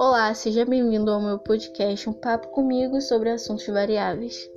Olá, seja bem-vindo ao meu podcast Um Papo Comigo sobre Assuntos Variáveis.